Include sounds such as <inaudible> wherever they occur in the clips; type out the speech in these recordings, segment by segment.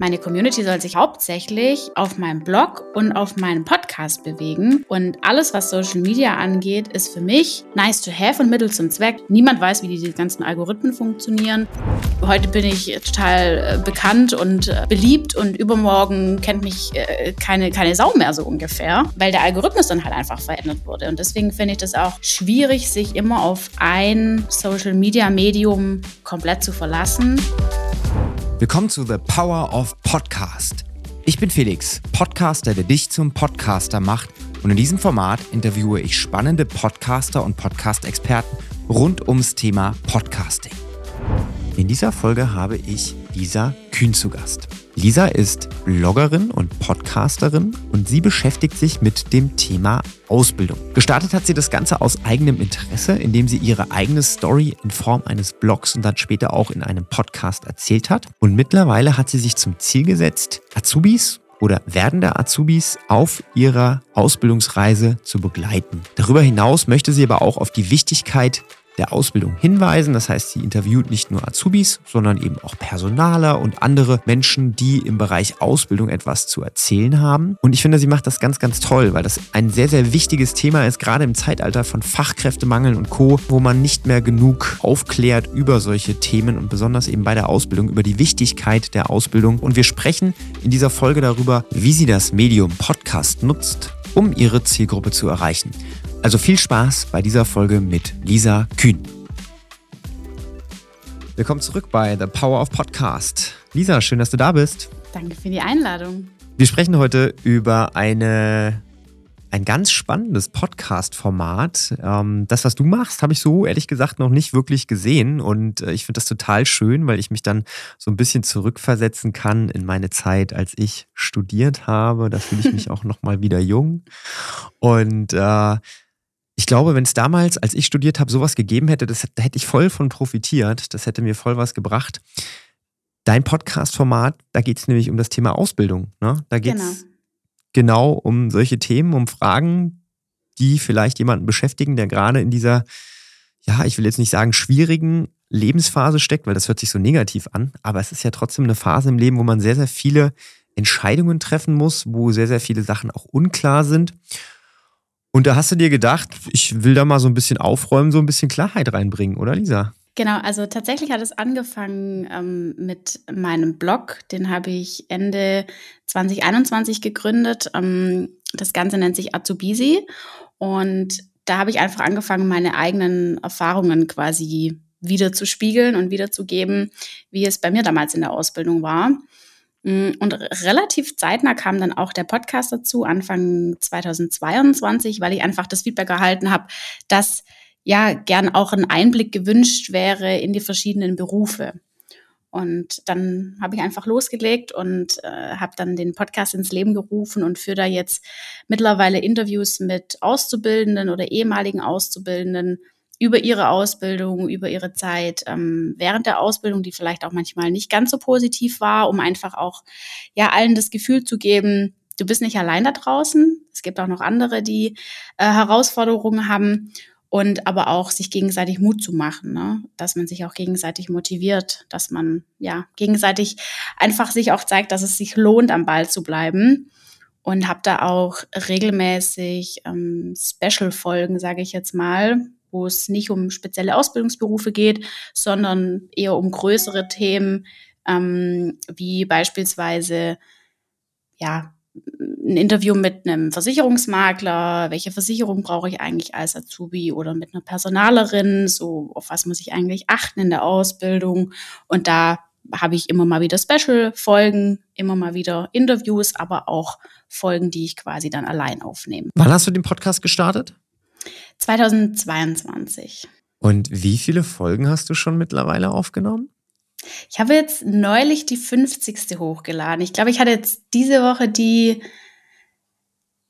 Meine Community soll sich hauptsächlich auf meinem Blog und auf meinem Podcast bewegen. Und alles, was Social Media angeht, ist für mich nice to have und Mittel zum Zweck. Niemand weiß, wie die ganzen Algorithmen funktionieren. Heute bin ich total äh, bekannt und äh, beliebt und übermorgen kennt mich äh, keine, keine Sau mehr so ungefähr, weil der Algorithmus dann halt einfach verändert wurde. Und deswegen finde ich das auch schwierig, sich immer auf ein Social Media Medium komplett zu verlassen. Willkommen zu The Power of Podcast. Ich bin Felix, Podcaster, der dich zum Podcaster macht. Und in diesem Format interviewe ich spannende Podcaster und Podcast-Experten rund ums Thema Podcasting. In dieser Folge habe ich Lisa Kühn zu Gast. Lisa ist Bloggerin und Podcasterin und sie beschäftigt sich mit dem Thema Ausbildung. Gestartet hat sie das Ganze aus eigenem Interesse, indem sie ihre eigene Story in Form eines Blogs und dann später auch in einem Podcast erzählt hat. Und mittlerweile hat sie sich zum Ziel gesetzt, Azubis oder werdende Azubis auf ihrer Ausbildungsreise zu begleiten. Darüber hinaus möchte sie aber auch auf die Wichtigkeit der Ausbildung hinweisen. Das heißt, sie interviewt nicht nur Azubis, sondern eben auch Personaler und andere Menschen, die im Bereich Ausbildung etwas zu erzählen haben. Und ich finde, sie macht das ganz, ganz toll, weil das ein sehr, sehr wichtiges Thema ist, gerade im Zeitalter von Fachkräftemangeln und Co., wo man nicht mehr genug aufklärt über solche Themen und besonders eben bei der Ausbildung über die Wichtigkeit der Ausbildung. Und wir sprechen in dieser Folge darüber, wie sie das Medium Podcast nutzt, um ihre Zielgruppe zu erreichen. Also viel Spaß bei dieser Folge mit Lisa Kühn. Willkommen zurück bei The Power of Podcast. Lisa, schön, dass du da bist. Danke für die Einladung. Wir sprechen heute über eine ein ganz spannendes Podcast-Format. Ähm, das, was du machst, habe ich so ehrlich gesagt noch nicht wirklich gesehen. Und äh, ich finde das total schön, weil ich mich dann so ein bisschen zurückversetzen kann in meine Zeit, als ich studiert habe. Da fühle ich mich <laughs> auch noch mal wieder jung. Und äh, ich glaube, wenn es damals, als ich studiert habe, sowas gegeben hätte, das, da hätte ich voll von profitiert. Das hätte mir voll was gebracht. Dein Podcast-Format, da geht es nämlich um das Thema Ausbildung. Ne? Da geht es genau. genau um solche Themen, um Fragen, die vielleicht jemanden beschäftigen, der gerade in dieser, ja, ich will jetzt nicht sagen, schwierigen Lebensphase steckt, weil das hört sich so negativ an, aber es ist ja trotzdem eine Phase im Leben, wo man sehr, sehr viele Entscheidungen treffen muss, wo sehr, sehr viele Sachen auch unklar sind. Und da hast du dir gedacht, ich will da mal so ein bisschen aufräumen, so ein bisschen Klarheit reinbringen, oder Lisa? Genau, also tatsächlich hat es angefangen ähm, mit meinem Blog. Den habe ich Ende 2021 gegründet. Ähm, das Ganze nennt sich Azubisi. Und da habe ich einfach angefangen, meine eigenen Erfahrungen quasi wieder zu spiegeln und wiederzugeben, wie es bei mir damals in der Ausbildung war. Mm, und relativ zeitnah kam dann auch der Podcast dazu, Anfang 2022, weil ich einfach das Feedback erhalten habe, dass ja gern auch ein Einblick gewünscht wäre in die verschiedenen Berufe. Und dann habe ich einfach losgelegt und äh, habe dann den Podcast ins Leben gerufen und führe da jetzt mittlerweile Interviews mit Auszubildenden oder ehemaligen Auszubildenden über ihre Ausbildung, über ihre Zeit ähm, während der Ausbildung, die vielleicht auch manchmal nicht ganz so positiv war, um einfach auch ja allen das Gefühl zu geben, du bist nicht allein da draußen. Es gibt auch noch andere, die äh, Herausforderungen haben und aber auch sich gegenseitig Mut zu machen, ne? dass man sich auch gegenseitig motiviert, dass man ja gegenseitig einfach sich auch zeigt, dass es sich lohnt, am Ball zu bleiben. Und habe da auch regelmäßig ähm, Special-Folgen, sage ich jetzt mal, wo es nicht um spezielle Ausbildungsberufe geht, sondern eher um größere Themen, ähm, wie beispielsweise ja, ein Interview mit einem Versicherungsmakler, welche Versicherung brauche ich eigentlich als Azubi oder mit einer Personalerin, so auf was muss ich eigentlich achten in der Ausbildung. Und da habe ich immer mal wieder Special-Folgen, immer mal wieder Interviews, aber auch Folgen, die ich quasi dann allein aufnehme. Wann hast du den Podcast gestartet? 2022. Und wie viele Folgen hast du schon mittlerweile aufgenommen? Ich habe jetzt neulich die 50. hochgeladen. Ich glaube, ich hatte jetzt diese Woche die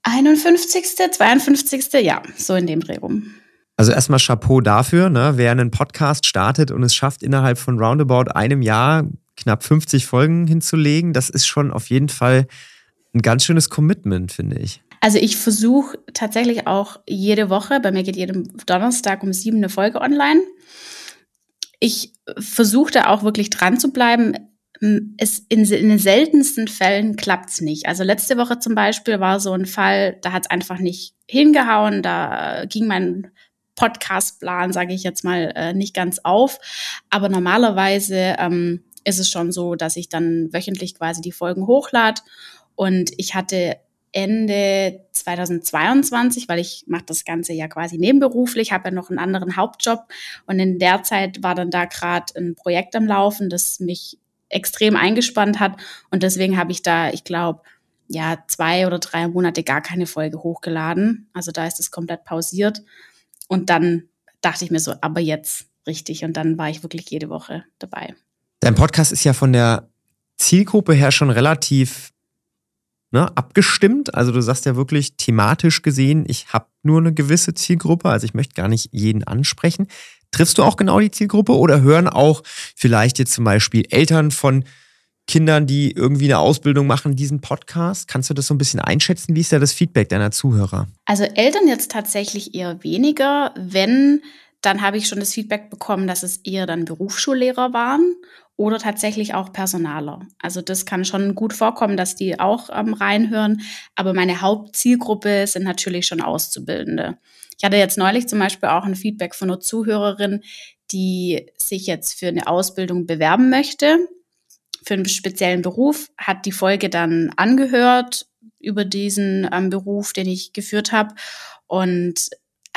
51., 52., ja, so in dem Dreh rum. Also erstmal Chapeau dafür, ne? wer einen Podcast startet und es schafft, innerhalb von roundabout einem Jahr knapp 50 Folgen hinzulegen, das ist schon auf jeden Fall ein ganz schönes Commitment, finde ich. Also ich versuche tatsächlich auch jede Woche, bei mir geht jeden Donnerstag um sieben eine Folge online. Ich versuche da auch wirklich dran zu bleiben. es in, in den seltensten Fällen klappt's nicht. Also letzte Woche zum Beispiel war so ein Fall, da hat's einfach nicht hingehauen, da ging mein Podcast-Plan, sage ich jetzt mal, äh, nicht ganz auf. Aber normalerweise ähm, ist es schon so, dass ich dann wöchentlich quasi die Folgen hochlade. Und ich hatte Ende 2022, weil ich mache das Ganze ja quasi nebenberuflich, habe ja noch einen anderen Hauptjob und in der Zeit war dann da gerade ein Projekt am Laufen, das mich extrem eingespannt hat und deswegen habe ich da, ich glaube, ja, zwei oder drei Monate gar keine Folge hochgeladen. Also da ist es komplett pausiert und dann dachte ich mir so, aber jetzt richtig und dann war ich wirklich jede Woche dabei. Dein Podcast ist ja von der Zielgruppe her schon relativ ne, abgestimmt. Also du sagst ja wirklich thematisch gesehen, ich habe nur eine gewisse Zielgruppe, also ich möchte gar nicht jeden ansprechen. Triffst du auch genau die Zielgruppe oder hören auch vielleicht jetzt zum Beispiel Eltern von Kindern, die irgendwie eine Ausbildung machen, diesen Podcast? Kannst du das so ein bisschen einschätzen? Wie ist da das Feedback deiner Zuhörer? Also Eltern jetzt tatsächlich eher weniger. Wenn, dann habe ich schon das Feedback bekommen, dass es eher dann Berufsschullehrer waren oder tatsächlich auch Personaler. Also das kann schon gut vorkommen, dass die auch ähm, reinhören. Aber meine Hauptzielgruppe sind natürlich schon Auszubildende. Ich hatte jetzt neulich zum Beispiel auch ein Feedback von einer Zuhörerin, die sich jetzt für eine Ausbildung bewerben möchte, für einen speziellen Beruf, hat die Folge dann angehört über diesen ähm, Beruf, den ich geführt habe und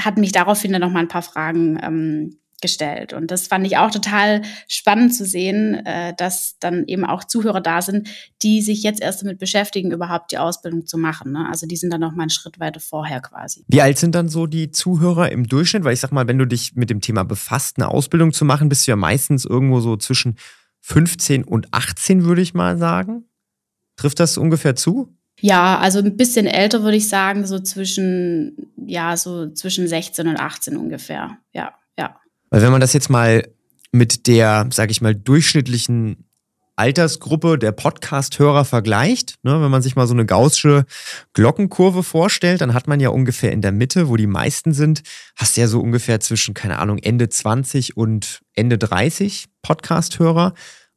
hat mich daraufhin dann noch mal ein paar Fragen ähm, gestellt. Und das fand ich auch total spannend zu sehen, äh, dass dann eben auch Zuhörer da sind, die sich jetzt erst damit beschäftigen, überhaupt die Ausbildung zu machen. Ne? Also die sind dann noch mal einen Schritt weiter vorher quasi. Wie alt sind dann so die Zuhörer im Durchschnitt? Weil ich sag mal, wenn du dich mit dem Thema befasst, eine Ausbildung zu machen, bist du ja meistens irgendwo so zwischen 15 und 18, würde ich mal sagen. Trifft das ungefähr zu? Ja, also ein bisschen älter würde ich sagen, so zwischen, ja, so zwischen 16 und 18 ungefähr. Ja, ja. Weil wenn man das jetzt mal mit der, sag ich mal, durchschnittlichen Altersgruppe der Podcast-Hörer vergleicht, ne, wenn man sich mal so eine gaußsche Glockenkurve vorstellt, dann hat man ja ungefähr in der Mitte, wo die meisten sind, hast du ja so ungefähr zwischen, keine Ahnung, Ende 20 und Ende 30 Podcast-Hörer.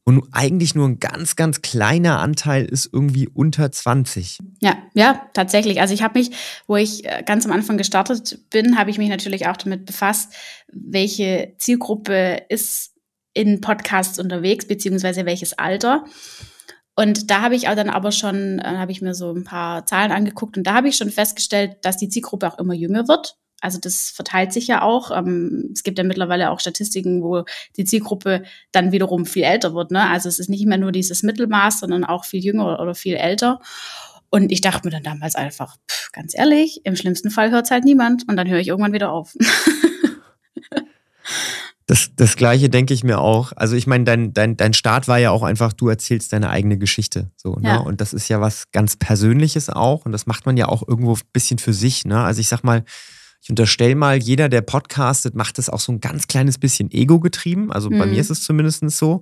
Und eigentlich nur ein ganz, ganz kleiner Anteil ist irgendwie unter 20. Ja, ja, tatsächlich. Also ich habe mich, wo ich äh, ganz am Anfang gestartet bin, habe ich mich natürlich auch damit befasst, welche Zielgruppe ist in Podcasts unterwegs, beziehungsweise welches Alter. Und da habe ich auch dann aber schon, äh, habe ich mir so ein paar Zahlen angeguckt und da habe ich schon festgestellt, dass die Zielgruppe auch immer jünger wird. Also das verteilt sich ja auch. Ähm, es gibt ja mittlerweile auch Statistiken, wo die Zielgruppe dann wiederum viel älter wird. Ne? Also es ist nicht mehr nur dieses Mittelmaß, sondern auch viel jünger oder viel älter. Und ich dachte mir dann damals einfach, pff, ganz ehrlich, im schlimmsten Fall hört es halt niemand und dann höre ich irgendwann wieder auf. <laughs> Das, das Gleiche denke ich mir auch. Also ich meine, dein, dein, dein Start war ja auch einfach, du erzählst deine eigene Geschichte. So, ne? Ja. Und das ist ja was ganz Persönliches auch. Und das macht man ja auch irgendwo ein bisschen für sich. Ne? Also ich sag mal, ich unterstelle mal, jeder, der podcastet, macht das auch so ein ganz kleines bisschen ego-getrieben. Also mhm. bei mir mhm. ist es zumindest so.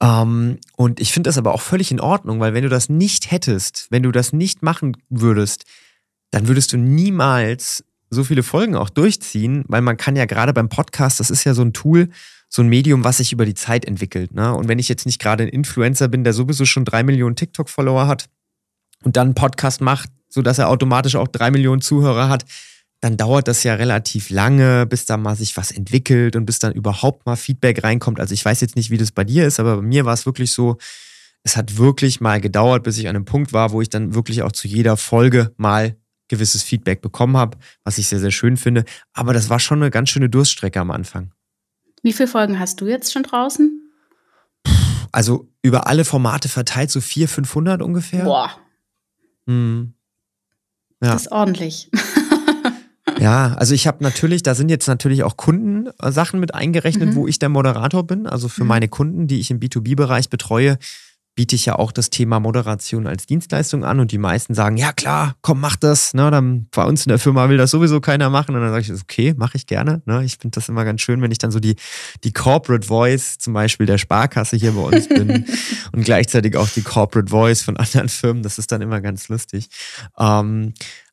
Ähm, und ich finde das aber auch völlig in Ordnung, weil wenn du das nicht hättest, wenn du das nicht machen würdest, dann würdest du niemals so viele Folgen auch durchziehen, weil man kann ja gerade beim Podcast, das ist ja so ein Tool, so ein Medium, was sich über die Zeit entwickelt. Ne? Und wenn ich jetzt nicht gerade ein Influencer bin, der sowieso schon drei Millionen TikTok-Follower hat und dann einen Podcast macht, sodass er automatisch auch drei Millionen Zuhörer hat, dann dauert das ja relativ lange, bis da mal sich was entwickelt und bis dann überhaupt mal Feedback reinkommt. Also ich weiß jetzt nicht, wie das bei dir ist, aber bei mir war es wirklich so, es hat wirklich mal gedauert, bis ich an einem Punkt war, wo ich dann wirklich auch zu jeder Folge mal gewisses Feedback bekommen habe, was ich sehr, sehr schön finde. Aber das war schon eine ganz schöne Durststrecke am Anfang. Wie viele Folgen hast du jetzt schon draußen? Also über alle Formate verteilt so 400, 500 ungefähr. Boah. Hm. Ja. Das ist ordentlich. Ja, also ich habe natürlich, da sind jetzt natürlich auch Kundensachen mit eingerechnet, mhm. wo ich der Moderator bin. Also für mhm. meine Kunden, die ich im B2B-Bereich betreue, biete ich ja auch das Thema Moderation als Dienstleistung an und die meisten sagen, ja klar, komm, mach das. Ne, dann bei uns in der Firma will das sowieso keiner machen. Und dann sage ich, okay, mache ich gerne. Ne, ich finde das immer ganz schön, wenn ich dann so die, die Corporate Voice zum Beispiel der Sparkasse hier bei uns bin <laughs> und gleichzeitig auch die Corporate Voice von anderen Firmen. Das ist dann immer ganz lustig. Ähm,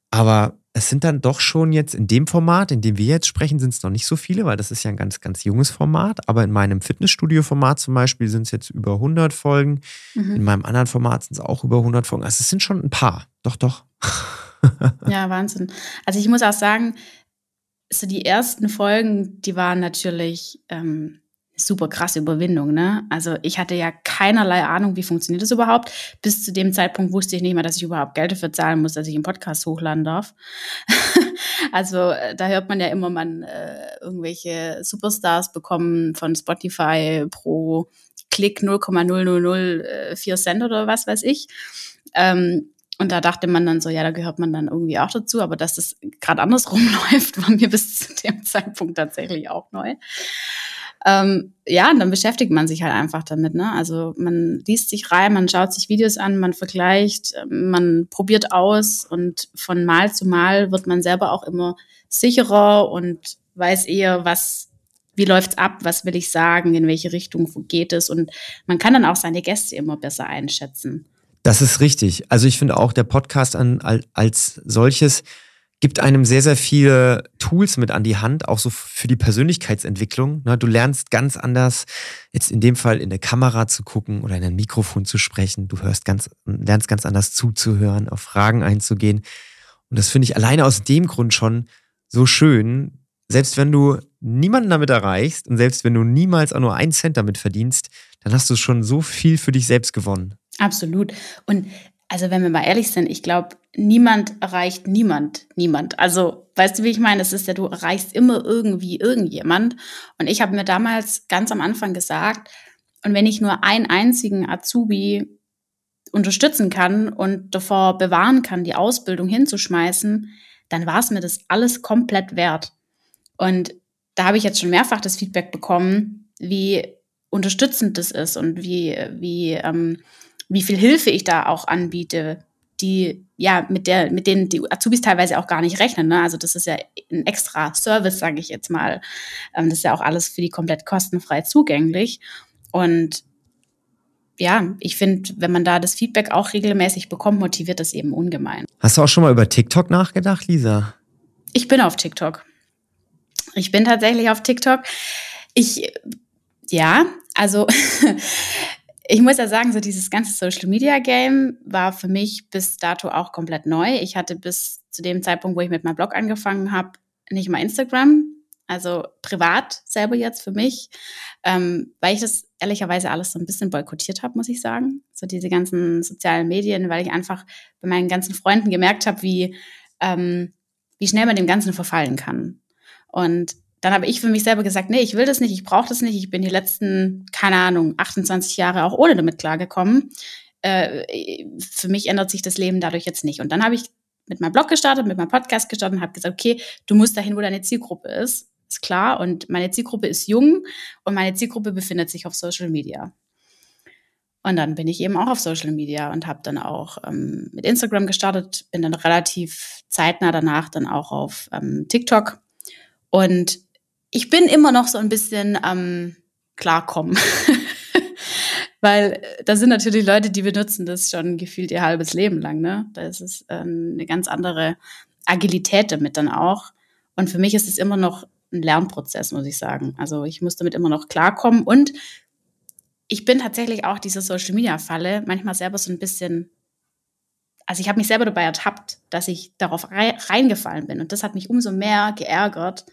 aber es sind dann doch schon jetzt in dem Format, in dem wir jetzt sprechen, sind es noch nicht so viele, weil das ist ja ein ganz, ganz junges Format. Aber in meinem Fitnessstudio-Format zum Beispiel sind es jetzt über 100 Folgen. Mhm. In meinem anderen Format sind es auch über 100 Folgen. Also es sind schon ein paar. Doch, doch. <laughs> ja, Wahnsinn. Also ich muss auch sagen, so die ersten Folgen, die waren natürlich ähm, super krasse Überwindung, ne? Also ich hatte ja keinerlei Ahnung, wie funktioniert das überhaupt. Bis zu dem Zeitpunkt wusste ich nicht mal, dass ich überhaupt Geld dafür zahlen muss, dass ich einen Podcast hochladen darf. <laughs> also äh, da hört man ja immer, man äh, irgendwelche Superstars bekommen von Spotify pro Klick 0,0004 Cent oder was weiß ich. Ähm, und da dachte man dann so, ja, da gehört man dann irgendwie auch dazu, aber dass das gerade andersrum <laughs> läuft, war mir bis zu dem Zeitpunkt tatsächlich auch neu. Ähm, ja, dann beschäftigt man sich halt einfach damit. Ne? Also man liest sich rein, man schaut sich Videos an, man vergleicht, man probiert aus und von Mal zu Mal wird man selber auch immer sicherer und weiß eher, was, wie läuft's ab, was will ich sagen, in welche Richtung geht es und man kann dann auch seine Gäste immer besser einschätzen. Das ist richtig. Also ich finde auch der Podcast an, als solches gibt einem sehr, sehr viele Tools mit an die Hand, auch so für die Persönlichkeitsentwicklung. Du lernst ganz anders, jetzt in dem Fall in der Kamera zu gucken oder in ein Mikrofon zu sprechen. Du hörst ganz, lernst ganz anders zuzuhören, auf Fragen einzugehen. Und das finde ich alleine aus dem Grund schon so schön. Selbst wenn du niemanden damit erreichst und selbst wenn du niemals auch nur einen Cent damit verdienst, dann hast du schon so viel für dich selbst gewonnen. Absolut. Und also wenn wir mal ehrlich sind, ich glaube, niemand erreicht niemand, niemand. Also, weißt du, wie ich meine? Es ist ja, du erreichst immer irgendwie irgendjemand. Und ich habe mir damals ganz am Anfang gesagt, und wenn ich nur einen einzigen Azubi unterstützen kann und davor bewahren kann, die Ausbildung hinzuschmeißen, dann war es mir das alles komplett wert. Und da habe ich jetzt schon mehrfach das Feedback bekommen, wie unterstützend das ist und wie, wie, ähm, wie viel Hilfe ich da auch anbiete, die ja mit der mit denen die Azubis teilweise auch gar nicht rechnen. Ne? Also das ist ja ein extra Service, sage ich jetzt mal. Ähm, das ist ja auch alles für die komplett kostenfrei zugänglich. Und ja, ich finde, wenn man da das Feedback auch regelmäßig bekommt, motiviert das eben ungemein. Hast du auch schon mal über TikTok nachgedacht, Lisa? Ich bin auf TikTok. Ich bin tatsächlich auf TikTok. Ich, ja, also <laughs> ich muss ja sagen, so dieses ganze Social Media Game war für mich bis dato auch komplett neu. Ich hatte bis zu dem Zeitpunkt, wo ich mit meinem Blog angefangen habe, nicht mal Instagram, also privat selber jetzt für mich, ähm, weil ich das ehrlicherweise alles so ein bisschen boykottiert habe, muss ich sagen. So diese ganzen sozialen Medien, weil ich einfach bei meinen ganzen Freunden gemerkt habe, wie, ähm, wie schnell man dem Ganzen verfallen kann. Und dann habe ich für mich selber gesagt, nee, ich will das nicht, ich brauche das nicht. Ich bin die letzten, keine Ahnung, 28 Jahre auch ohne damit klargekommen. Äh, für mich ändert sich das Leben dadurch jetzt nicht. Und dann habe ich mit meinem Blog gestartet, mit meinem Podcast gestartet und habe gesagt, okay, du musst dahin, wo deine Zielgruppe ist. Ist klar. Und meine Zielgruppe ist jung und meine Zielgruppe befindet sich auf Social Media. Und dann bin ich eben auch auf Social Media und habe dann auch ähm, mit Instagram gestartet, bin dann relativ zeitnah danach dann auch auf ähm, TikTok. Und ich bin immer noch so ein bisschen am ähm, Klarkommen. <laughs> Weil äh, da sind natürlich Leute, die benutzen das schon gefühlt ihr halbes Leben lang. Ne? Da ist es ähm, eine ganz andere Agilität damit dann auch. Und für mich ist es immer noch ein Lernprozess, muss ich sagen. Also ich muss damit immer noch klarkommen. Und ich bin tatsächlich auch diese Social Media Falle manchmal selber so ein bisschen. Also ich habe mich selber dabei ertappt, dass ich darauf reingefallen bin. Und das hat mich umso mehr geärgert,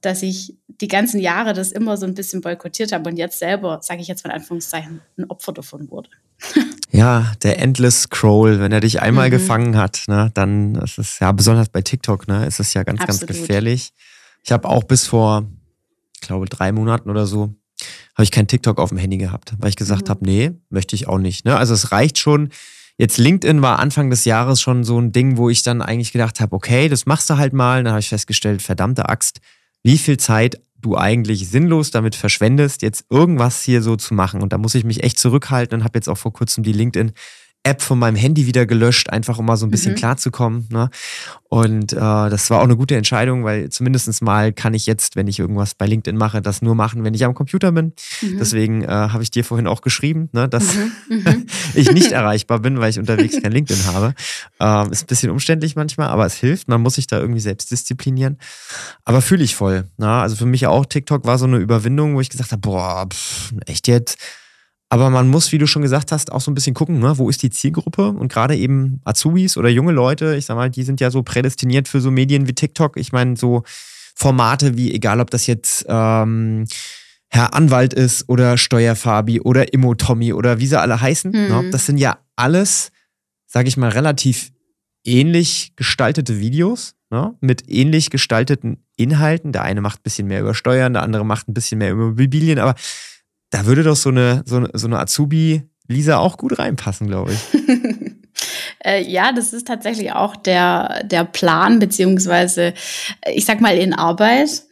dass ich die ganzen Jahre das immer so ein bisschen boykottiert habe und jetzt selber, sage ich jetzt mal in Anführungszeichen, ein Opfer davon wurde. <laughs> Ja, der Endless Scroll, wenn er dich einmal mhm. gefangen hat, ne, dann ist es ja besonders bei TikTok, ne, ist es ja ganz, Absolut. ganz gefährlich. Ich habe auch bis vor, ich glaube, drei Monaten oder so, habe ich kein TikTok auf dem Handy gehabt, weil ich gesagt mhm. habe, nee, möchte ich auch nicht. Ne? Also es reicht schon. Jetzt LinkedIn war Anfang des Jahres schon so ein Ding, wo ich dann eigentlich gedacht habe, okay, das machst du halt mal. Dann habe ich festgestellt, verdammte Axt, wie viel Zeit du eigentlich sinnlos damit verschwendest, jetzt irgendwas hier so zu machen. Und da muss ich mich echt zurückhalten und habe jetzt auch vor kurzem die LinkedIn App von meinem Handy wieder gelöscht, einfach um mal so ein bisschen mhm. klarzukommen. Ne? Und äh, das war auch eine gute Entscheidung, weil zumindest mal kann ich jetzt, wenn ich irgendwas bei LinkedIn mache, das nur machen, wenn ich am Computer bin. Mhm. Deswegen äh, habe ich dir vorhin auch geschrieben, ne, dass mhm. <laughs> mhm. ich nicht erreichbar bin, weil ich unterwegs kein LinkedIn habe. Ähm, ist ein bisschen umständlich manchmal, aber es hilft. Man muss sich da irgendwie selbst disziplinieren. Aber fühle ich voll. Ne? Also für mich auch, TikTok war so eine Überwindung, wo ich gesagt habe, boah, pff, echt jetzt? Aber man muss, wie du schon gesagt hast, auch so ein bisschen gucken, ne? wo ist die Zielgruppe? Und gerade eben Azubis oder junge Leute, ich sag mal, die sind ja so prädestiniert für so Medien wie TikTok. Ich meine, so Formate wie, egal ob das jetzt ähm, Herr Anwalt ist oder Steuerfabi oder Immo Tommy oder wie sie alle heißen, mhm. ne? das sind ja alles, sage ich mal, relativ ähnlich gestaltete Videos ne? mit ähnlich gestalteten Inhalten. Der eine macht ein bisschen mehr über Steuern, der andere macht ein bisschen mehr über Immobilien, aber da würde doch so eine, so, so eine Azubi-Lisa auch gut reinpassen, glaube ich. <laughs> äh, ja, das ist tatsächlich auch der, der Plan, beziehungsweise, ich sag mal, in Arbeit.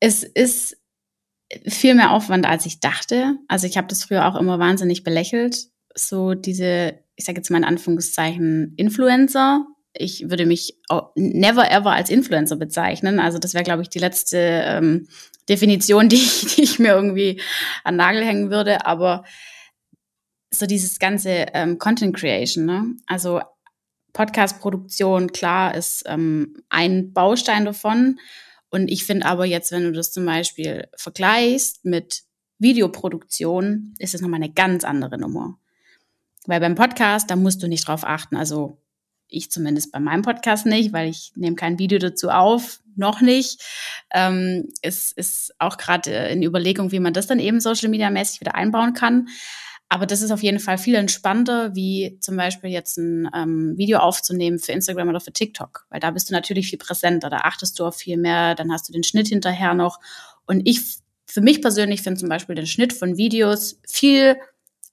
Es ist viel mehr Aufwand, als ich dachte. Also ich habe das früher auch immer wahnsinnig belächelt. So diese, ich sage jetzt mal in Anführungszeichen, Influencer. Ich würde mich never ever als Influencer bezeichnen. Also das wäre, glaube ich, die letzte ähm, Definition, <laughs> die ich, die ich mir irgendwie an Nagel hängen würde, aber so dieses ganze ähm, Content Creation, ne? also Podcast-Produktion, klar, ist ähm, ein Baustein davon. Und ich finde aber jetzt, wenn du das zum Beispiel vergleichst mit Videoproduktion, ist es nochmal eine ganz andere Nummer. Weil beim Podcast, da musst du nicht drauf achten. Also ich zumindest bei meinem Podcast nicht, weil ich nehme kein Video dazu auf, noch nicht. Ähm, es ist auch gerade in Überlegung, wie man das dann eben Social Media mäßig wieder einbauen kann. Aber das ist auf jeden Fall viel entspannter, wie zum Beispiel jetzt ein ähm, Video aufzunehmen für Instagram oder für TikTok. Weil da bist du natürlich viel präsenter, da achtest du auf viel mehr, dann hast du den Schnitt hinterher noch. Und ich, für mich persönlich, finde zum Beispiel den Schnitt von Videos viel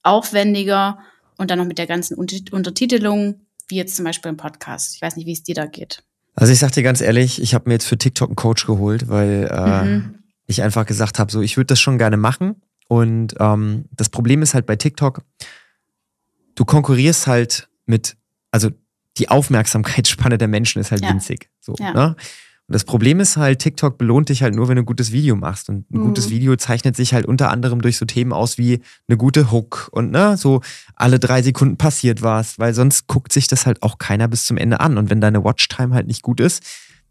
aufwendiger und dann noch mit der ganzen Untertitelung wie jetzt zum Beispiel im Podcast. Ich weiß nicht, wie es dir da geht. Also ich sag dir ganz ehrlich, ich habe mir jetzt für TikTok einen Coach geholt, weil äh, mhm. ich einfach gesagt habe, so ich würde das schon gerne machen. Und ähm, das Problem ist halt bei TikTok, du konkurrierst halt mit, also die Aufmerksamkeitsspanne der Menschen ist halt ja. winzig. So, ja. ne? Und das Problem ist halt, TikTok belohnt dich halt nur, wenn du ein gutes Video machst. Und ein mhm. gutes Video zeichnet sich halt unter anderem durch so Themen aus wie eine gute Hook und ne, so alle drei Sekunden passiert was, weil sonst guckt sich das halt auch keiner bis zum Ende an. Und wenn deine Watchtime halt nicht gut ist,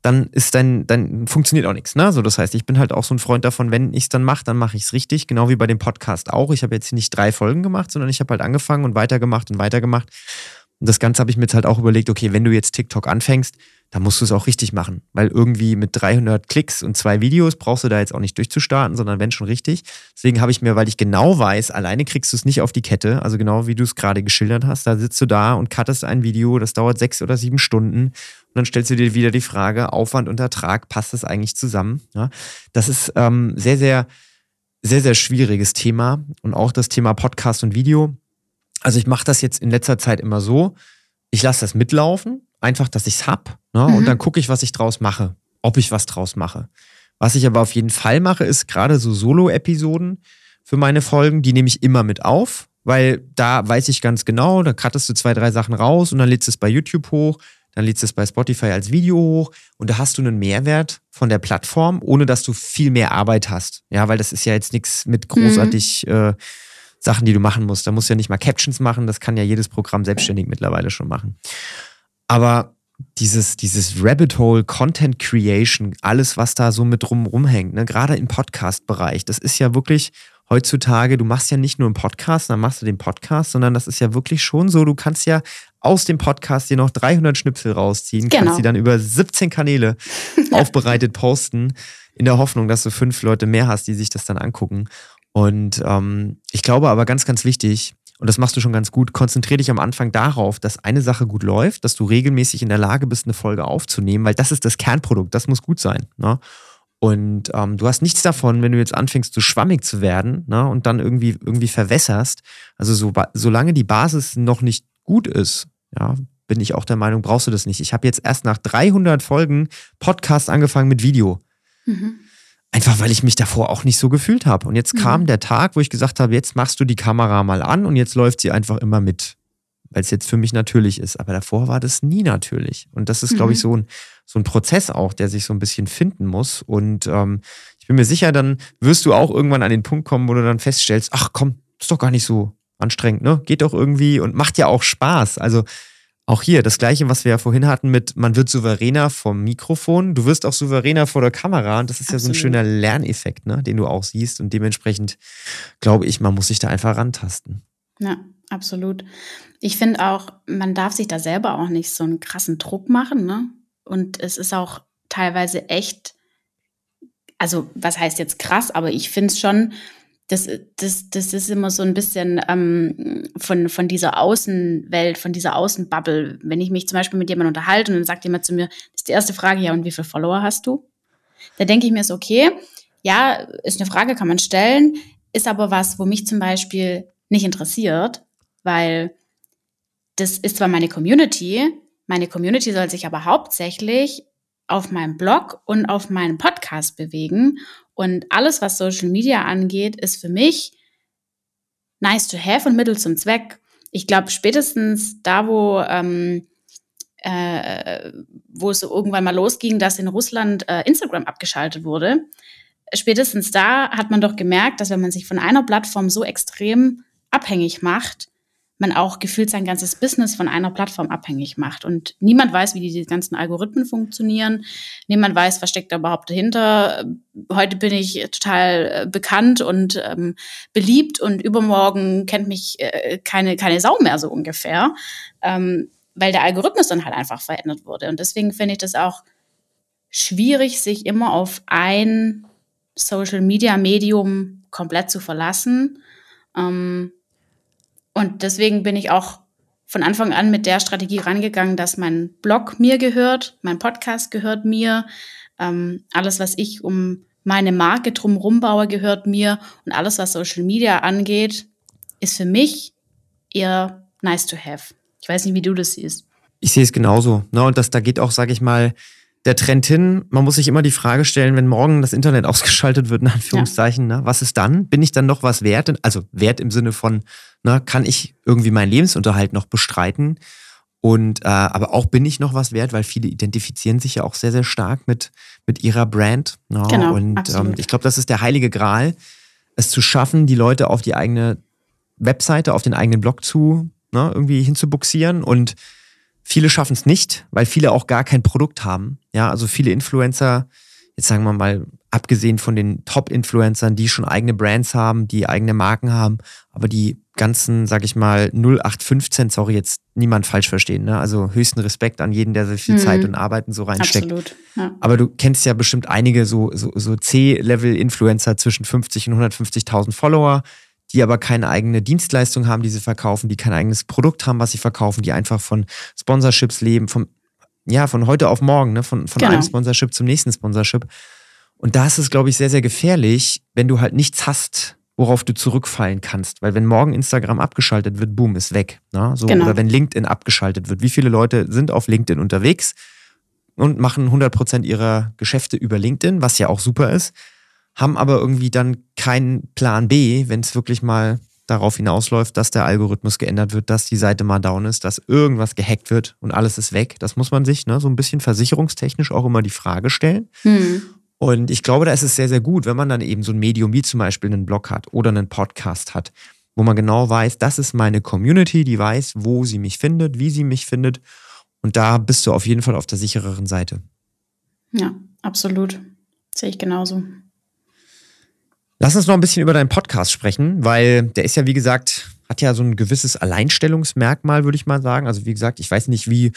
dann ist dein, dann funktioniert auch nichts. Ne? So, das heißt, ich bin halt auch so ein Freund davon, wenn ich es dann mache, dann mache ich es richtig, genau wie bei dem Podcast auch. Ich habe jetzt nicht drei Folgen gemacht, sondern ich habe halt angefangen und weitergemacht und weitergemacht. Und das Ganze habe ich mir jetzt halt auch überlegt, okay, wenn du jetzt TikTok anfängst, dann musst du es auch richtig machen. Weil irgendwie mit 300 Klicks und zwei Videos brauchst du da jetzt auch nicht durchzustarten, sondern wenn schon richtig. Deswegen habe ich mir, weil ich genau weiß, alleine kriegst du es nicht auf die Kette, also genau wie du es gerade geschildert hast, da sitzt du da und cuttest ein Video, das dauert sechs oder sieben Stunden. Und dann stellst du dir wieder die Frage, Aufwand und Ertrag, passt das eigentlich zusammen? Ja, das ist ähm, sehr, sehr, sehr, sehr schwieriges Thema. Und auch das Thema Podcast und Video also ich mache das jetzt in letzter Zeit immer so, ich lasse das mitlaufen, einfach, dass ich es hab, ne? Mhm. und dann gucke ich, was ich draus mache, ob ich was draus mache. Was ich aber auf jeden Fall mache, ist gerade so Solo-Episoden für meine Folgen, die nehme ich immer mit auf, weil da weiß ich ganz genau, da cuttest du zwei, drei Sachen raus und dann lädst du es bei YouTube hoch, dann lädst du es bei Spotify als Video hoch und da hast du einen Mehrwert von der Plattform, ohne dass du viel mehr Arbeit hast. Ja, weil das ist ja jetzt nichts mit großartig mhm. äh, Sachen, die du machen musst. Da musst du ja nicht mal Captions machen, das kann ja jedes Programm selbstständig mittlerweile schon machen. Aber dieses, dieses Rabbit Hole Content Creation, alles, was da so mit drum rumhängt, ne, gerade im Podcast-Bereich, das ist ja wirklich heutzutage, du machst ja nicht nur einen Podcast, dann machst du den Podcast, sondern das ist ja wirklich schon so, du kannst ja aus dem Podcast dir noch 300 Schnipsel rausziehen, genau. kannst sie dann über 17 Kanäle <laughs> aufbereitet posten, in der Hoffnung, dass du fünf Leute mehr hast, die sich das dann angucken. Und ähm, ich glaube aber ganz, ganz wichtig, und das machst du schon ganz gut, konzentriere dich am Anfang darauf, dass eine Sache gut läuft, dass du regelmäßig in der Lage bist, eine Folge aufzunehmen, weil das ist das Kernprodukt, das muss gut sein. Ne? Und ähm, du hast nichts davon, wenn du jetzt anfängst, zu schwammig zu werden ne? und dann irgendwie, irgendwie verwässerst. Also so, solange die Basis noch nicht gut ist, ja, bin ich auch der Meinung, brauchst du das nicht. Ich habe jetzt erst nach 300 Folgen Podcast angefangen mit Video. Mhm. Einfach weil ich mich davor auch nicht so gefühlt habe. Und jetzt kam mhm. der Tag, wo ich gesagt habe, jetzt machst du die Kamera mal an und jetzt läuft sie einfach immer mit. weil es jetzt für mich natürlich ist. Aber davor war das nie natürlich. Und das ist, mhm. glaube ich, so ein, so ein Prozess auch, der sich so ein bisschen finden muss. Und ähm, ich bin mir sicher, dann wirst du auch irgendwann an den Punkt kommen, wo du dann feststellst, ach komm, ist doch gar nicht so anstrengend, ne? Geht doch irgendwie und macht ja auch Spaß. Also auch hier das gleiche, was wir ja vorhin hatten mit, man wird souveräner vom Mikrofon, du wirst auch souveräner vor der Kamera und das ist Absolut. ja so ein schöner Lerneffekt, ne? den du auch siehst und dementsprechend glaube ich, man muss sich da einfach rantasten. Ja, absolut. Ich finde auch, man darf sich da selber auch nicht so einen krassen Druck machen, ne? Und es ist auch teilweise echt, also was heißt jetzt krass, aber ich finde es schon, das, das, das ist immer so ein bisschen ähm, von, von dieser Außenwelt, von dieser Außenbubble. Wenn ich mich zum Beispiel mit jemandem unterhalte und dann sagt jemand zu mir, das ist die erste Frage, ja, und wie viele Follower hast du? Da denke ich mir so, okay, ja, ist eine Frage, kann man stellen, ist aber was, wo mich zum Beispiel nicht interessiert, weil das ist zwar meine Community, meine Community soll sich aber hauptsächlich auf meinem Blog und auf meinem Podcast bewegen. Und alles, was Social Media angeht, ist für mich nice to have und Mittel zum Zweck. Ich glaube, spätestens da, wo, ähm, äh, wo es irgendwann mal losging, dass in Russland äh, Instagram abgeschaltet wurde, spätestens da hat man doch gemerkt, dass wenn man sich von einer Plattform so extrem abhängig macht, man auch gefühlt sein ganzes Business von einer Plattform abhängig macht. Und niemand weiß, wie die ganzen Algorithmen funktionieren. Niemand weiß, was steckt da überhaupt dahinter. Heute bin ich total äh, bekannt und ähm, beliebt und übermorgen kennt mich äh, keine, keine Sau mehr so ungefähr, ähm, weil der Algorithmus dann halt einfach verändert wurde. Und deswegen finde ich das auch schwierig, sich immer auf ein Social-Media-Medium komplett zu verlassen. Ähm, und deswegen bin ich auch von Anfang an mit der Strategie rangegangen, dass mein Blog mir gehört, mein Podcast gehört mir, ähm, alles, was ich um meine Marke drumherum baue, gehört mir und alles, was Social Media angeht, ist für mich eher nice to have. Ich weiß nicht, wie du das siehst. Ich sehe es genauso. Ne? Und das, da geht auch, sage ich mal, der Trend hin, man muss sich immer die Frage stellen, wenn morgen das Internet <laughs> ausgeschaltet wird, in Anführungszeichen, ja. ne, was ist dann? Bin ich dann noch was wert? Also wert im Sinne von, ne, kann ich irgendwie meinen Lebensunterhalt noch bestreiten? Und äh, aber auch bin ich noch was wert, weil viele identifizieren sich ja auch sehr, sehr stark mit, mit ihrer Brand. Ne? Genau, und ähm, ich glaube, das ist der heilige Gral, es zu schaffen, die Leute auf die eigene Webseite, auf den eigenen Blog zu ne, irgendwie hinzubuxieren und Viele schaffen es nicht, weil viele auch gar kein Produkt haben. Ja, also viele Influencer, jetzt sagen wir mal, abgesehen von den Top-Influencern, die schon eigene Brands haben, die eigene Marken haben, aber die ganzen, sag ich mal, 0815, sorry, jetzt niemand falsch verstehen, ne? Also höchsten Respekt an jeden, der so viel mhm. Zeit und Arbeiten so reinsteckt. Absolut. Ja. Aber du kennst ja bestimmt einige so, so, so C-Level-Influencer zwischen 50 und 150.000 Follower, die aber keine eigene Dienstleistung haben, die sie verkaufen, die kein eigenes Produkt haben, was sie verkaufen, die einfach von Sponsorships leben, vom, ja, von heute auf morgen, ne? von, von genau. einem Sponsorship zum nächsten Sponsorship. Und da ist es, glaube ich, sehr, sehr gefährlich, wenn du halt nichts hast, worauf du zurückfallen kannst. Weil wenn morgen Instagram abgeschaltet wird, boom, ist weg. Ne? So, genau. Oder wenn LinkedIn abgeschaltet wird. Wie viele Leute sind auf LinkedIn unterwegs und machen 100% ihrer Geschäfte über LinkedIn, was ja auch super ist haben aber irgendwie dann keinen Plan B, wenn es wirklich mal darauf hinausläuft, dass der Algorithmus geändert wird, dass die Seite mal down ist, dass irgendwas gehackt wird und alles ist weg. Das muss man sich ne, so ein bisschen versicherungstechnisch auch immer die Frage stellen. Hm. Und ich glaube, da ist es sehr, sehr gut, wenn man dann eben so ein Medium wie zum Beispiel einen Blog hat oder einen Podcast hat, wo man genau weiß, das ist meine Community, die weiß, wo sie mich findet, wie sie mich findet. Und da bist du auf jeden Fall auf der sichereren Seite. Ja, absolut. Sehe ich genauso. Lass uns noch ein bisschen über deinen Podcast sprechen, weil der ist ja, wie gesagt, hat ja so ein gewisses Alleinstellungsmerkmal, würde ich mal sagen. Also, wie gesagt, ich weiß nicht, wie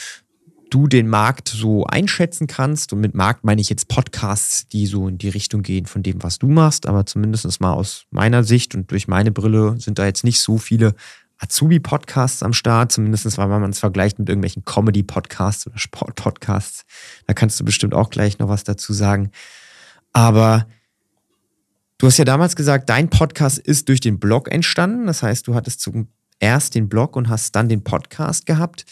du den Markt so einschätzen kannst. Und mit Markt meine ich jetzt Podcasts, die so in die Richtung gehen von dem, was du machst. Aber zumindest mal aus meiner Sicht und durch meine Brille sind da jetzt nicht so viele Azubi-Podcasts am Start. Zumindest wenn man es vergleicht mit irgendwelchen Comedy-Podcasts oder Sport-Podcasts. Da kannst du bestimmt auch gleich noch was dazu sagen. Aber Du hast ja damals gesagt, dein Podcast ist durch den Blog entstanden. Das heißt, du hattest zuerst den Blog und hast dann den Podcast gehabt.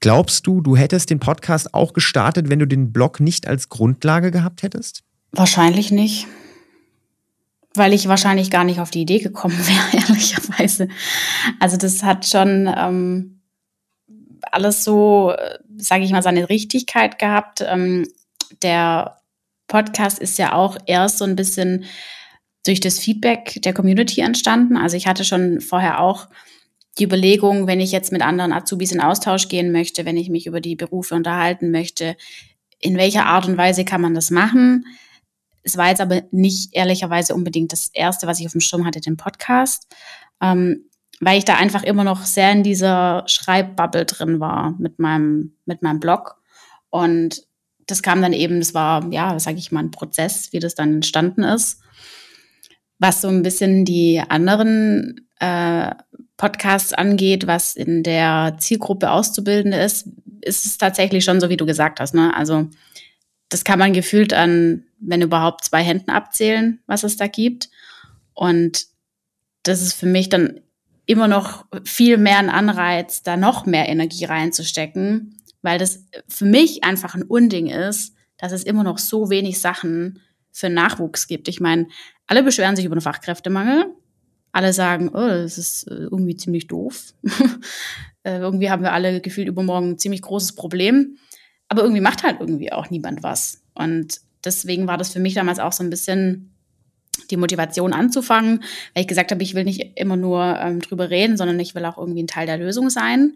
Glaubst du, du hättest den Podcast auch gestartet, wenn du den Blog nicht als Grundlage gehabt hättest? Wahrscheinlich nicht. Weil ich wahrscheinlich gar nicht auf die Idee gekommen <laughs> wäre, ehrlicherweise. Also das hat schon, ähm, alles so, sage ich mal, seine Richtigkeit gehabt. Ähm, der Podcast ist ja auch erst so ein bisschen durch das Feedback der Community entstanden. Also ich hatte schon vorher auch die Überlegung, wenn ich jetzt mit anderen Azubis in Austausch gehen möchte, wenn ich mich über die Berufe unterhalten möchte, in welcher Art und Weise kann man das machen? Es war jetzt aber nicht ehrlicherweise unbedingt das Erste, was ich auf dem Schirm hatte, den Podcast, ähm, weil ich da einfach immer noch sehr in dieser Schreibbubble drin war mit meinem, mit meinem Blog. Und das kam dann eben, das war, ja, sage ich mal, ein Prozess, wie das dann entstanden ist. Was so ein bisschen die anderen äh, Podcasts angeht, was in der Zielgruppe Auszubildende ist, ist es tatsächlich schon so, wie du gesagt hast. Ne? Also das kann man gefühlt an, wenn überhaupt, zwei Händen abzählen, was es da gibt. Und das ist für mich dann immer noch viel mehr ein Anreiz, da noch mehr Energie reinzustecken, weil das für mich einfach ein Unding ist, dass es immer noch so wenig Sachen für Nachwuchs gibt. Ich meine, alle beschweren sich über den Fachkräftemangel. Alle sagen, oh, das ist äh, irgendwie ziemlich doof. <laughs> Äh, irgendwie haben wir alle gefühlt übermorgen ein ziemlich großes Problem. Aber irgendwie macht halt irgendwie auch niemand was. Und deswegen war das für mich damals auch so ein bisschen die Motivation anzufangen, weil ich gesagt habe, ich will nicht immer nur ähm, drüber reden, sondern ich will auch irgendwie ein Teil der Lösung sein.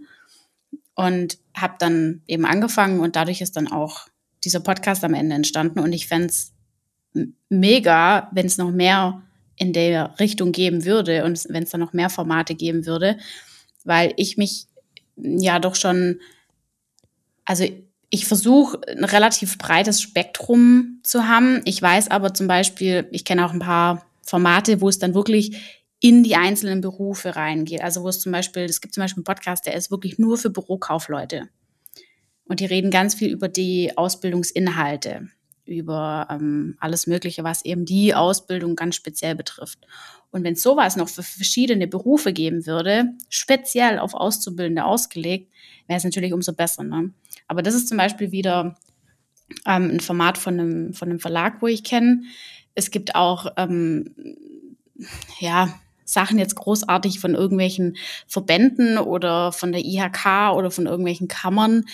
Und habe dann eben angefangen und dadurch ist dann auch dieser Podcast am Ende entstanden. Und ich fände es mega, wenn es noch mehr in der Richtung geben würde und wenn es da noch mehr Formate geben würde, weil ich mich ja doch schon, also ich versuche ein relativ breites Spektrum zu haben. Ich weiß aber zum Beispiel, ich kenne auch ein paar Formate, wo es dann wirklich in die einzelnen Berufe reingeht. Also wo es zum Beispiel, es gibt zum Beispiel einen Podcast, der ist wirklich nur für Bürokaufleute. Und die reden ganz viel über die Ausbildungsinhalte über ähm, alles Mögliche, was eben die Ausbildung ganz speziell betrifft. Und wenn sowas noch für verschiedene Berufe geben würde, speziell auf Auszubildende ausgelegt, wäre es natürlich umso besser. Ne? Aber das ist zum Beispiel wieder ähm, ein Format von einem, von einem Verlag, wo ich kenne. Es gibt auch, ähm, ja, Sachen jetzt großartig von irgendwelchen Verbänden oder von der IHK oder von irgendwelchen Kammern,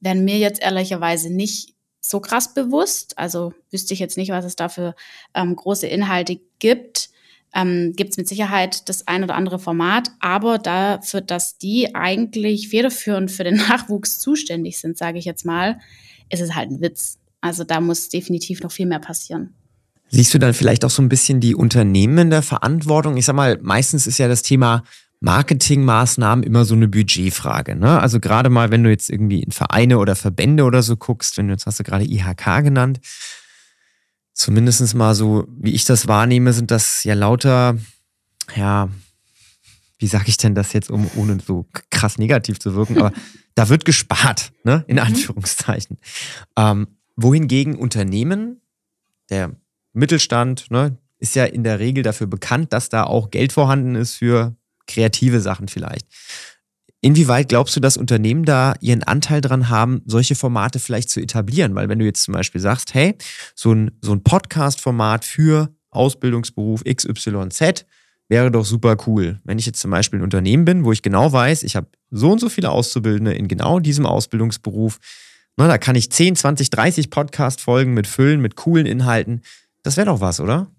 werden mir jetzt ehrlicherweise nicht so krass bewusst. Also wüsste ich jetzt nicht, was es da für ähm, große Inhalte gibt. Ähm, gibt es mit Sicherheit das ein oder andere Format, aber dafür, dass die eigentlich federführend für den <laughs> Nachwuchs zuständig sind, sage ich jetzt mal, ist es halt ein Witz. Also da muss definitiv noch viel mehr passieren. Siehst du dann vielleicht auch so ein bisschen die Unternehmen der Verantwortung? Ich sag mal, meistens ist ja das Thema Marketingmaßnahmen immer so eine Budgetfrage. Ne? Also gerade mal, wenn du jetzt irgendwie in Vereine oder Verbände oder so guckst, wenn du jetzt hast du gerade IHK genannt, zumindest mal so, wie ich das wahrnehme, sind das ja lauter, ja, wie sage ich denn das jetzt, um ohne so krass negativ zu wirken, aber <laughs> da wird gespart, ne? in mhm. Anführungszeichen. Ähm, wohingegen Unternehmen, der Mittelstand, ne, ist ja in der Regel dafür bekannt, dass da auch Geld vorhanden ist für kreative Sachen vielleicht. Inwieweit glaubst du, dass Unternehmen da ihren Anteil dran haben, solche Formate vielleicht zu etablieren? Weil wenn du jetzt zum Beispiel sagst, hey, so ein, so ein Podcast-Format für Ausbildungsberuf XYZ wäre doch super cool. Wenn ich jetzt zum Beispiel ein Unternehmen bin, wo ich genau weiß, ich habe so und so viele Auszubildende in genau diesem Ausbildungsberuf, na, da kann ich 10, 20, 30 Podcast-Folgen mit füllen, mit coolen Inhalten. Das wäre doch was, oder?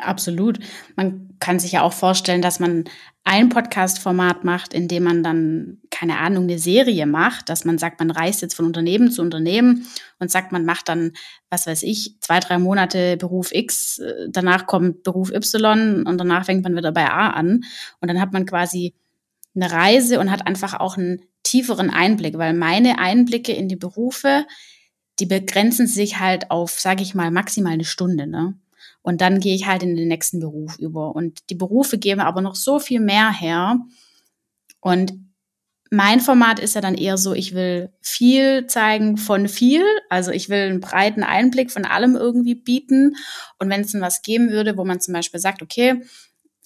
Absolut. Man kann sich ja auch vorstellen, dass man ein Podcast-Format macht, in dem man dann, keine Ahnung, eine Serie macht, dass man sagt, man reist jetzt von Unternehmen zu Unternehmen und sagt, man macht dann, was weiß ich, zwei, drei Monate Beruf X, äh, danach kommt Beruf Y und danach fängt man wieder bei A an. Und dann hat man quasi eine Reise und hat einfach auch einen tieferen Einblick, weil meine Einblicke in die Berufe, die begrenzen sich halt auf, sage ich mal, maximal eine Stunde. Ne? Und dann gehe ich halt in den nächsten Beruf über. Und die Berufe geben aber noch so viel mehr her. Und mein Format ist ja dann eher so, ich will viel zeigen von viel. Also ich will einen breiten Einblick von allem irgendwie bieten. Und wenn es dann was geben würde, wo man zum Beispiel sagt, okay,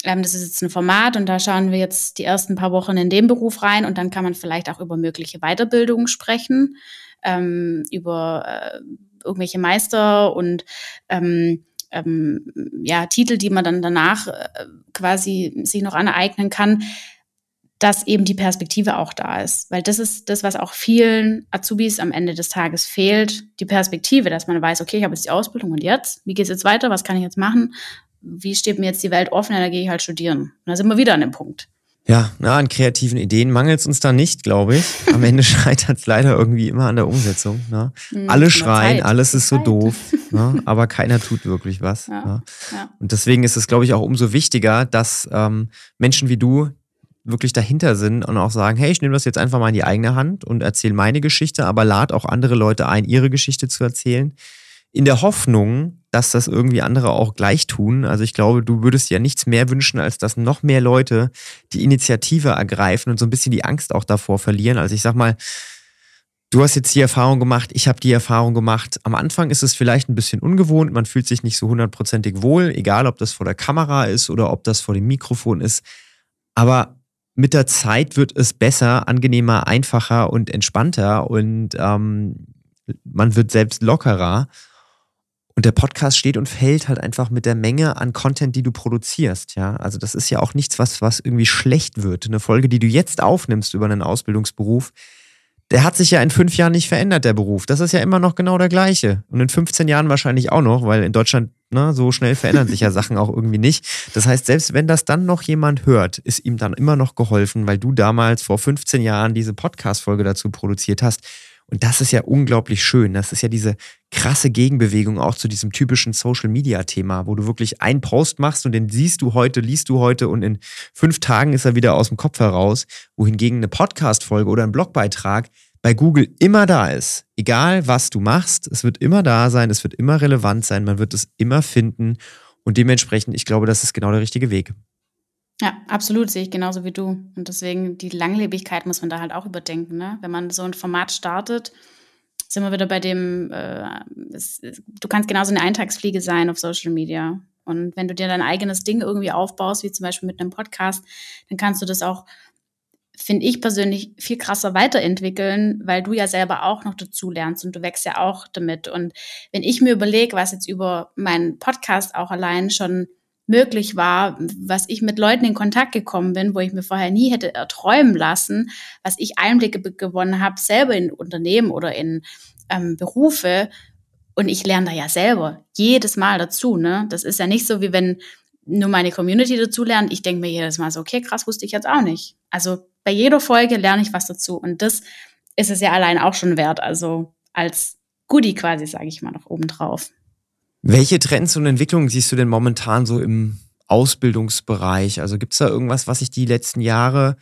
ähm, das ist jetzt ein Format und da schauen wir jetzt die ersten paar Wochen in den Beruf rein und dann kann man vielleicht auch über mögliche Weiterbildungen sprechen, ähm, über äh, irgendwelche Meister und ähm, ähm, ja, Titel, die man dann danach äh, quasi sich noch aneignen kann. dass eben die Perspektive auch da ist. Weil das ist das, was auch vielen Azubis am Ende des Tages fehlt. Die Perspektive, dass man weiß, okay, ich habe jetzt die Ausbildung und jetzt? Wie geht es jetzt weiter? Was kann ich jetzt machen? Wie steht mir jetzt die Welt offen? Ja, da gehe ich halt studieren. Und da sind wir wieder an dem Punkt. Ja, na, an kreativen Ideen mangelt es uns da nicht, glaube ich. Am Ende <laughs> scheitert es leider irgendwie immer an der Umsetzung. Ne? Mhm, Alle schreien, Zeit. alles ist so Zeit. doof, ne? <laughs> aber keiner tut wirklich was. Ja, ne? ja. Und deswegen ist es, glaube ich, auch umso wichtiger, dass ähm, Menschen wie du wirklich dahinter sind und auch sagen, hey, ich nehme das jetzt einfach mal in die eigene Hand und erzähle meine Geschichte, aber lade auch andere Leute ein, ihre Geschichte zu erzählen. In der Hoffnung, dass das irgendwie andere auch gleich tun. Also ich glaube, du würdest ja nichts mehr wünschen, als dass noch mehr Leute die Initiative ergreifen und so ein bisschen die Angst auch davor verlieren. Also ich sag mal, Du hast jetzt die Erfahrung gemacht, ich habe die Erfahrung gemacht. Am Anfang ist es vielleicht ein bisschen ungewohnt, man fühlt sich nicht so hundertprozentig wohl, egal ob das vor der Kamera ist oder ob das vor dem Mikrofon ist. Aber mit der Zeit wird es besser, angenehmer, einfacher und entspannter und ähm, man wird selbst lockerer. Und der Podcast steht und fällt halt einfach mit der Menge an Content, die du produzierst. Ja, also das ist ja auch nichts, was, was irgendwie schlecht wird. Eine Folge, die du jetzt aufnimmst über einen Ausbildungsberuf, der hat sich ja in fünf Jahren nicht verändert, der Beruf. Das ist ja immer noch genau der gleiche. Und in 15 Jahren wahrscheinlich auch noch, weil in Deutschland ne, so schnell verändern sich ja Sachen auch irgendwie nicht. Das heißt, selbst wenn das dann noch jemand hört, ist ihm dann immer noch geholfen, weil du damals vor 15 Jahren diese Podcast-Folge dazu produziert hast. Und das ist ja unglaublich schön. Das ist ja diese krasse Gegenbewegung auch zu diesem typischen Social-Media-Thema, wo du wirklich einen Post machst und den siehst du heute, liest du heute und in fünf Tagen ist er wieder aus dem Kopf heraus, wohingegen eine Podcast-Folge oder ein Blogbeitrag bei Google immer da ist. Egal, was du machst, es wird immer da sein, es wird immer relevant sein, man wird es immer finden und dementsprechend, ich glaube, das ist genau der richtige Weg. Ja, absolut, sehe ich genauso wie du. Und deswegen die Langlebigkeit muss man da halt auch überdenken. Ne? Wenn man so ein Format startet, sind wir wieder bei dem, äh, es, du kannst genauso eine Eintagsfliege sein auf Social Media. Und wenn du dir dein eigenes Ding irgendwie aufbaust, wie zum Beispiel mit einem Podcast, dann kannst du das auch, finde ich persönlich, viel krasser weiterentwickeln, weil du ja selber auch noch dazu lernst und du wächst ja auch damit. Und wenn ich mir überlege, was jetzt über meinen Podcast auch allein schon möglich war, was ich mit Leuten in Kontakt gekommen bin, wo ich mir vorher nie hätte erträumen lassen, was ich Einblicke gewonnen habe, selber in Unternehmen oder in ähm, Berufe. Und ich lerne da ja selber jedes Mal dazu. Ne? Das ist ja nicht so, wie wenn nur meine Community dazu lernt. Ich denke mir jedes Mal so, okay, krass, wusste ich jetzt auch nicht. Also bei jeder Folge lerne ich was dazu. Und das ist es ja allein auch schon wert. Also als Goodie quasi, sage ich mal, noch obendrauf. Welche Trends und Entwicklungen siehst du denn momentan so im Ausbildungsbereich? Also gibt es da irgendwas, was sich die letzten Jahre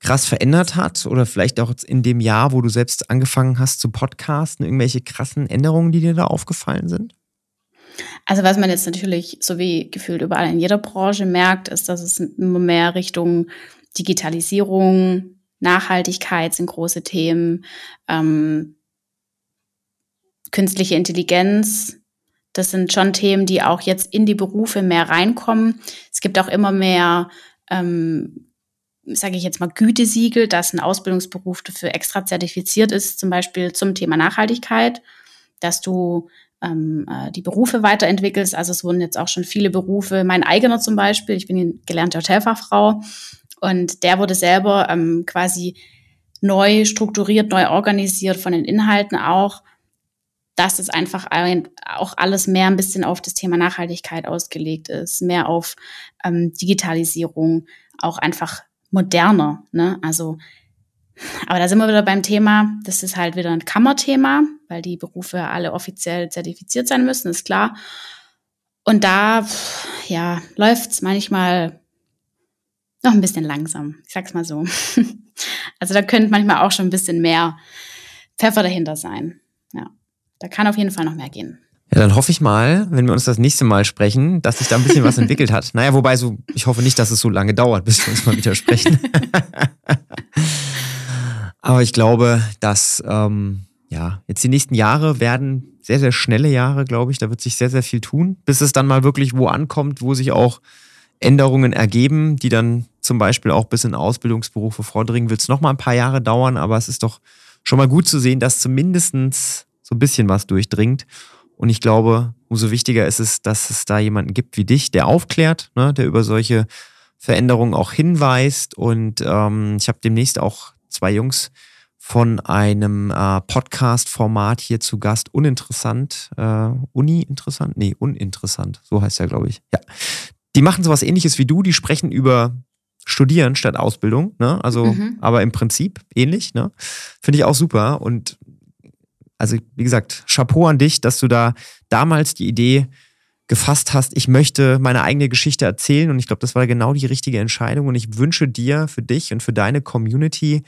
krass verändert hat? Oder vielleicht auch in dem Jahr, wo du selbst angefangen hast zu podcasten, irgendwelche krassen Änderungen, die dir da aufgefallen sind? Also was man jetzt natürlich so wie gefühlt überall in jeder Branche merkt, ist, dass es immer mehr Richtung Digitalisierung, Nachhaltigkeit sind große Themen, ähm, künstliche Intelligenz das sind schon Themen, die auch jetzt in die Berufe mehr reinkommen. Es gibt auch immer mehr, ähm, sage ich jetzt mal, Gütesiegel, dass ein Ausbildungsberuf dafür extra zertifiziert ist, zum Beispiel zum Thema Nachhaltigkeit, dass du ähm, äh, die Berufe weiterentwickelst. Also es wurden jetzt auch schon viele Berufe, mein eigener zum Beispiel, ich bin gelernte Hotelfachfrau und der wurde selber ähm, quasi neu strukturiert, neu organisiert von den Inhalten auch dass es einfach auch alles mehr ein bisschen auf das Thema Nachhaltigkeit ausgelegt ist, mehr auf ähm, Digitalisierung, auch einfach moderner. Ne? Also, aber da sind wir wieder beim Thema, das ist halt wieder ein Kammerthema, weil die Berufe alle offiziell zertifiziert sein müssen, ist klar. Und da, ja, läuft's manchmal noch ein bisschen langsam. Ich sag's mal so. <laughs> Also da könnte manchmal auch schon ein bisschen mehr Pfeffer dahinter sein. Ja. Da kann auf jeden Fall noch mehr gehen. Ja, dann hoffe ich mal, wenn wir uns das nächste Mal sprechen, dass sich da ein bisschen was entwickelt hat. Naja, wobei so, ich hoffe nicht, dass es so lange dauert, bis wir uns mal wieder sprechen. <laughs> Aber ich glaube, dass ähm, ja, jetzt die nächsten Jahre werden sehr, sehr schnelle Jahre, glaube ich. Da wird sich sehr, sehr viel tun, bis es dann mal wirklich wo ankommt, wo sich auch Änderungen ergeben, die dann zum Beispiel auch bis in Ausbildungsberufe vordringen. Wird es noch mal ein paar Jahre dauern, aber es ist doch schon mal gut zu sehen, dass zumindestens so ein bisschen was durchdringt. Und ich glaube, umso wichtiger ist es, dass es da jemanden gibt wie dich, der aufklärt, ne, der über solche Veränderungen auch hinweist. Und ähm, ich habe demnächst auch zwei Jungs von einem äh, Podcast-Format hier zu Gast. Uninteressant. Äh, Uni interessant? Nee, uninteressant. So heißt er, glaube ich. Ja. Die machen sowas ähnliches wie du. Die sprechen über Studieren statt Ausbildung. Ne? Also, mhm. aber im Prinzip ähnlich. Ne? Finde ich auch super. Und also, wie gesagt, Chapeau an dich, dass du da damals die Idee gefasst hast, ich möchte meine eigene Geschichte erzählen. Und ich glaube, das war genau die richtige Entscheidung. Und ich wünsche dir für dich und für deine Community,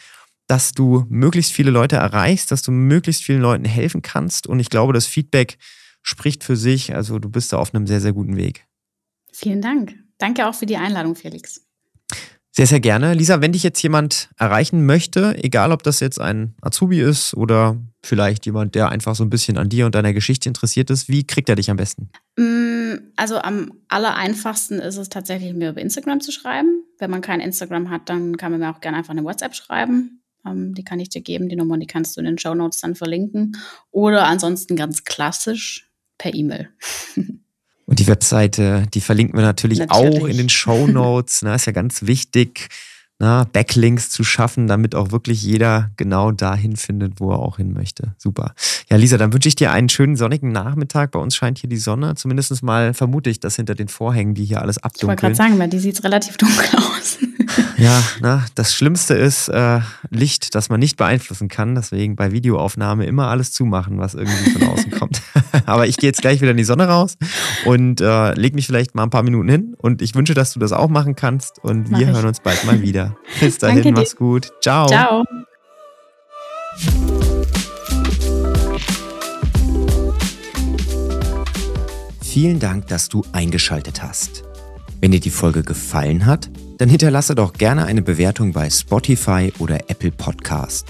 dass du möglichst viele Leute erreichst, dass du möglichst vielen Leuten helfen kannst. Und ich glaube, das Feedback spricht für sich. Also du bist da auf einem sehr, sehr guten Weg. Vielen Dank. Danke auch für die Einladung, Felix. Sehr, sehr gerne. Lisa, wenn dich jetzt jemand erreichen möchte, egal ob das jetzt ein Azubi ist oder vielleicht jemand, der einfach so ein bisschen an dir und deiner Geschichte interessiert ist, wie kriegt er dich am besten? Mm, also am aller einfachsten ist es tatsächlich, mir über Instagram zu schreiben. Wenn man kein Instagram hat, dann kann man mir auch gerne einfach eine WhatsApp schreiben. Ähm, die kann ich dir geben, die Nummer, die kannst du in den Show Notes dann verlinken. Oder ansonsten ganz klassisch per E-Mail. Und die Webseite, die verlinken wir natürlich, natürlich. auch in den Show Notes. ne, ist ja ganz wichtig, na, Backlinks zu schaffen, damit auch wirklich jeder genau dahin findet, wo er auch hin möchte. Super. Ja, Lisa, dann wünsche ich dir einen schönen sonnigen Nachmittag. Bei uns scheint hier die Sonne. Zumindest mal vermute ich, dass hinter den Vorhängen, die hier alles abdunkeln. Ich wollte gerade sagen, weil die sieht relativ dunkel aus. <laughs> Ja, na, das Schlimmste ist äh, Licht, das man nicht beeinflussen kann. Deswegen bei Videoaufnahme immer alles zumachen, was irgendwie von außen kommt. <laughs> Aber ich gehe jetzt gleich wieder in die Sonne raus und äh, leg mich vielleicht mal ein paar Minuten hin. Und ich wünsche, dass du das auch machen kannst. Und wir hören uns bald mal wieder. <laughs> Bis dahin, mach's gut. Ciao. Ciao. Vielen Dank, dass du eingeschaltet hast. Wenn dir die Folge gefallen hat, dann hinterlasse doch gerne eine Bewertung bei Spotify oder Apple Podcast.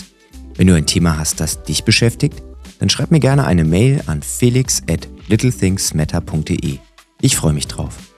Wenn du ein Thema hast, das dich beschäftigt, dann schreib mir gerne eine Mail an felix at littlethingsmatter.de. Ich freue mich drauf.